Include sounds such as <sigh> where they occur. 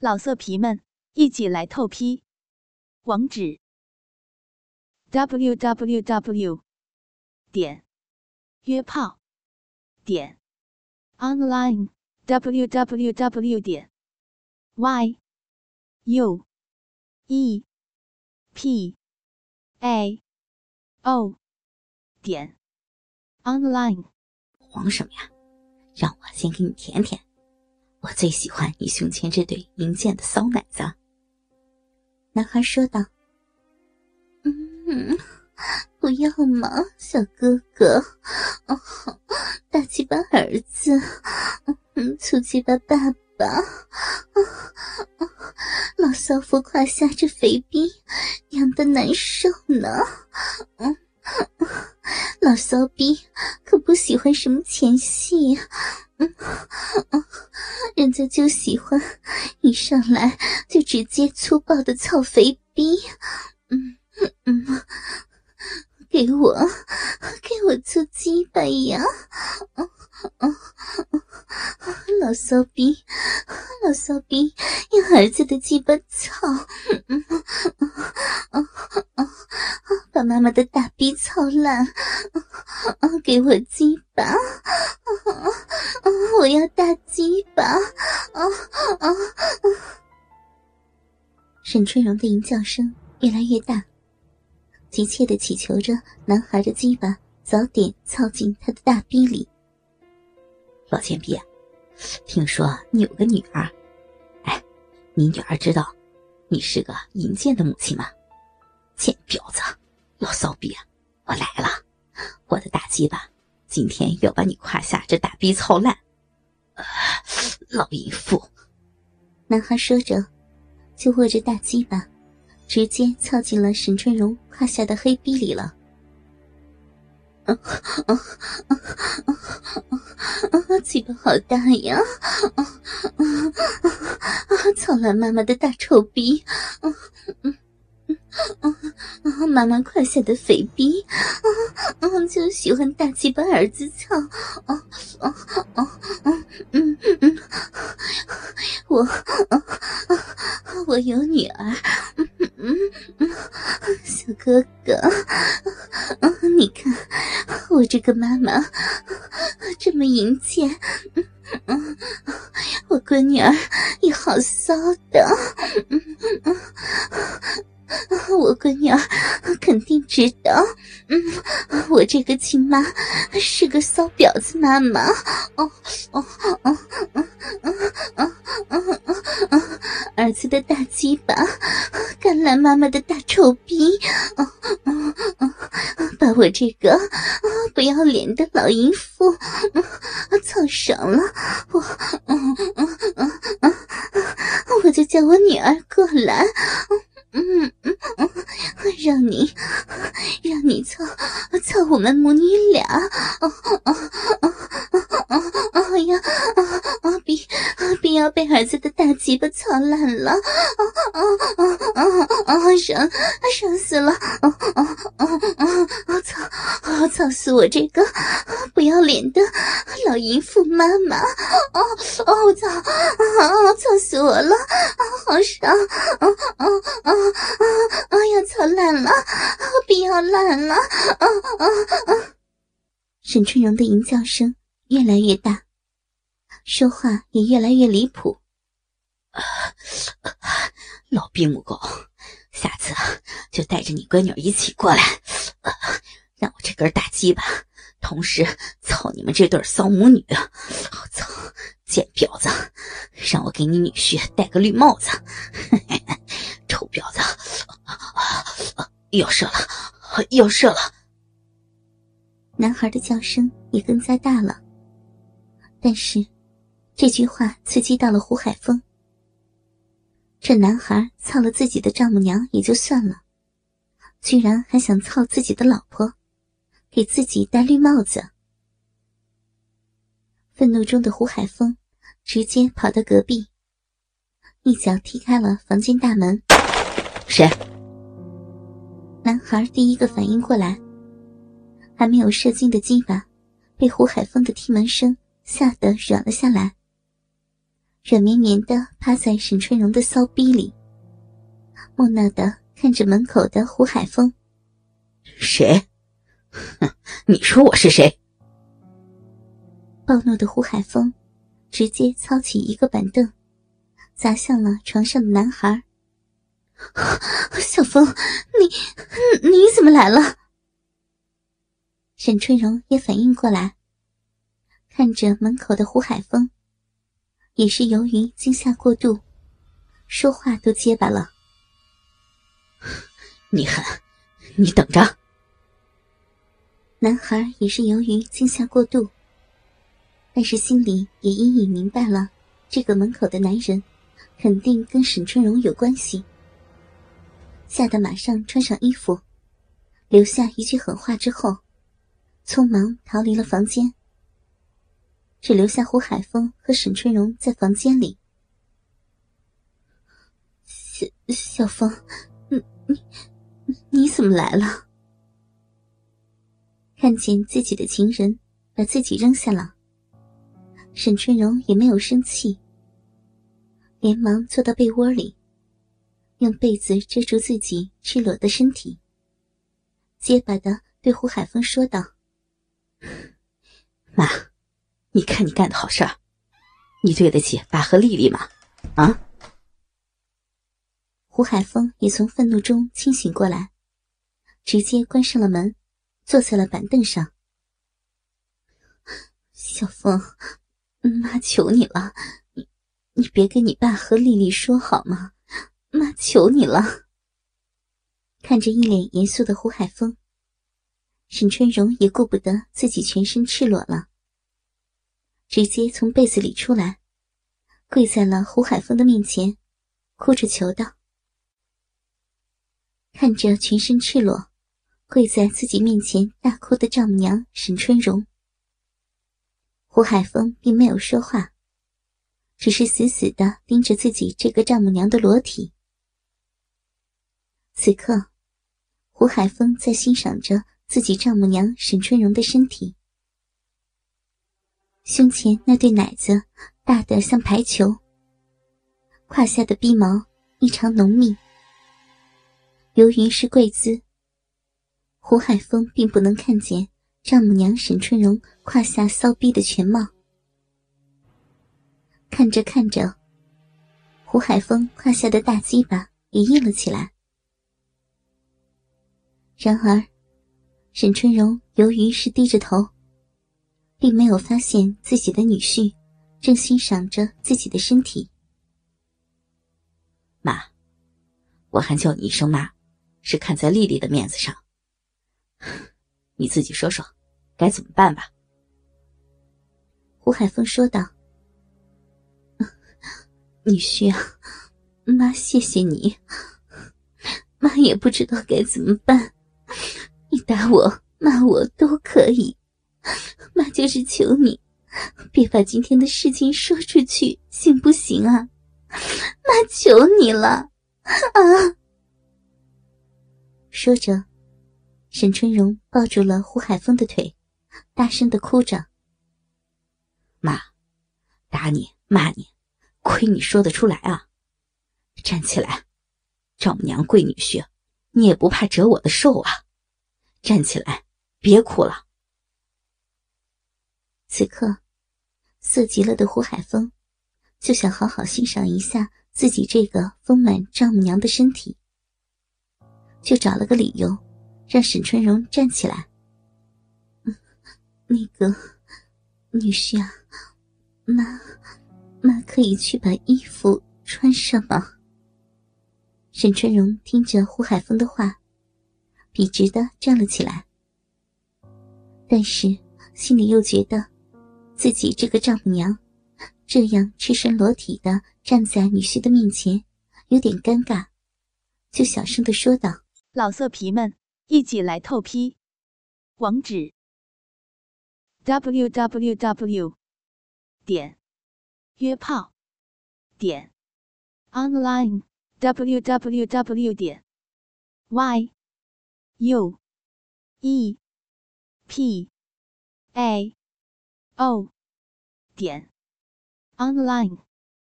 老色皮们，一起来透批！网址：w w w 点约炮点 online w w w 点 y u e p a o 点 online。慌什么呀？让我先给你舔舔。我最喜欢你胸前这对银剑的骚奶子。男孩说道：“嗯，不要嘛，小哥哥，哦，大鸡巴儿子，嗯，粗鸡巴爸爸，老骚夫胯下这肥逼，痒的难受呢。嗯，老骚逼可不喜欢什么前戏。”嗯，人家就喜欢一上来就直接粗暴的操肥逼，嗯嗯，给我给我做鸡巴呀！嗯嗯老骚逼，老骚逼，用儿子的鸡巴操，嗯嗯嗯嗯，把妈妈的大逼操烂，嗯，给我鸡巴。我要大鸡巴！啊啊！沈春荣的淫叫声越来越大，急切的祈求着男孩的鸡巴早点操进他的大逼里。老贱逼，听说你有个女儿，哎，你女儿知道你是个淫贱的母亲吗？贱婊子，老骚逼，我来了！我的大鸡巴今天要把你胯下这大逼操烂！老淫妇！男孩说着，就握着大鸡巴，直接操进了沈春荣胯下的黑逼里了。啊啊啊啊啊！嘴巴好大呀！啊啊啊！操烂妈妈的大臭逼！嗯嗯。啊啊！妈妈胯下的肥逼，啊啊！就喜欢大鸡巴儿子操，啊啊啊啊！嗯嗯，我啊啊，我有女儿，嗯，哥哥，你看我这个妈妈这么淫贱，我闺女儿也好骚的，<laughs> 我闺女儿肯定知道，嗯，我这个亲妈是个骚婊子妈妈。哦哦哦哦哦哦哦哦！儿子的大鸡巴，甘蓝妈妈的大臭逼，哦哦哦！把我这个不要脸的老淫妇操爽了，我嗯嗯嗯嗯，我就叫我女儿过来。嗯嗯嗯，让你，让你操操我们母女俩，哦哦哦哦哦哦呀啊啊！别别要被儿子的大鸡巴操烂了，啊啊啊啊啊！伤伤死了，啊啊啊啊！操啊操死我这个不要脸的老淫妇妈妈，啊啊我操啊啊操死我了，啊好伤，啊啊啊！啊啊！要操烂了，不要烂了！啊啊啊！沈春荣的吟叫声越来越大，说话也越来越离谱。老逼母狗，下次就带着你闺女一起过来，让我这根大鸡巴同时操你们这对骚母女！我操，贱婊子，让我给你女婿戴个绿帽子！<laughs> 臭婊子，要射了，要射了！男孩的叫声也更加大了。但是，这句话刺激到了胡海峰。这男孩操了自己的丈母娘也就算了，居然还想操自己的老婆，给自己戴绿帽子。愤怒中的胡海峰直接跑到隔壁，一脚踢开了房间大门。谁？男孩第一个反应过来，还没有射精的鸡巴被胡海峰的踢门声吓得软了下来，软绵绵的趴在沈春荣的骚逼里，木讷的看着门口的胡海峰。谁？哼，<laughs> 你说我是谁？暴怒的胡海峰直接操起一个板凳，砸向了床上的男孩。<laughs> 小峰，你你怎么来了？沈春荣也反应过来，看着门口的胡海峰，也是由于惊吓过度，说话都结巴了。<laughs> 你狠，你等着。男孩也是由于惊吓过度，但是心里也隐隐明白了，这个门口的男人肯定跟沈春荣有关系，吓得马上穿上衣服，留下一句狠话之后，匆忙逃离了房间，只留下胡海峰和沈春荣在房间里。小小峰，你你你怎么来了？看见自己的情人把自己扔下了，沈春荣也没有生气，连忙坐到被窝里，用被子遮住自己赤裸的身体，结巴的对胡海峰说道：“ <laughs> 妈，你看你干的好事儿，你对得起爸和丽丽吗？啊？”胡海峰也从愤怒中清醒过来，直接关上了门。坐在了板凳上，小峰，妈求你了，你你别跟你爸和丽丽说好吗？妈求你了。看着一脸严肃的胡海峰，沈春荣也顾不得自己全身赤裸了，直接从被子里出来，跪在了胡海峰的面前，哭着求道：“看着全身赤裸。”跪在自己面前大哭的丈母娘沈春荣，胡海峰并没有说话，只是死死的盯着自己这个丈母娘的裸体。此刻，胡海峰在欣赏着自己丈母娘沈春荣的身体，胸前那对奶子大的像排球，胯下的逼毛异常浓密，由于是跪姿。胡海峰并不能看见丈母娘沈春荣胯下骚逼的全貌，看着看着，胡海峰胯下的大鸡巴也硬了起来。然而，沈春荣由于是低着头，并没有发现自己的女婿正欣赏着自己的身体。妈，我还叫你一声妈，是看在丽丽的面子上。<laughs> 你自己说说，该怎么办吧？胡海峰说道：“女婿啊，妈谢谢你，妈也不知道该怎么办。你打我、骂我都可以，<laughs> 妈就是求你，别把今天的事情说出去，行不行啊？妈求你了啊！”说着。沈春荣抱住了胡海峰的腿，大声的哭着：“妈，打你骂你，亏你说得出来啊！站起来，丈母娘跪女婿，你也不怕折我的寿啊！站起来，别哭了。”此刻，色极了的胡海峰就想好好欣赏一下自己这个丰满丈母娘的身体，就找了个理由。让沈春荣站起来。那个女婿啊，妈，妈可以去把衣服穿上吗？沈春荣听着胡海峰的话，笔直的站了起来，但是心里又觉得自己这个丈母娘这样赤身裸体的站在女婿的面前，有点尴尬，就小声的说道：“老色皮们。”一起来透批，网址：w w w 点约炮点 online w w w 点 y u e p a o 点 online。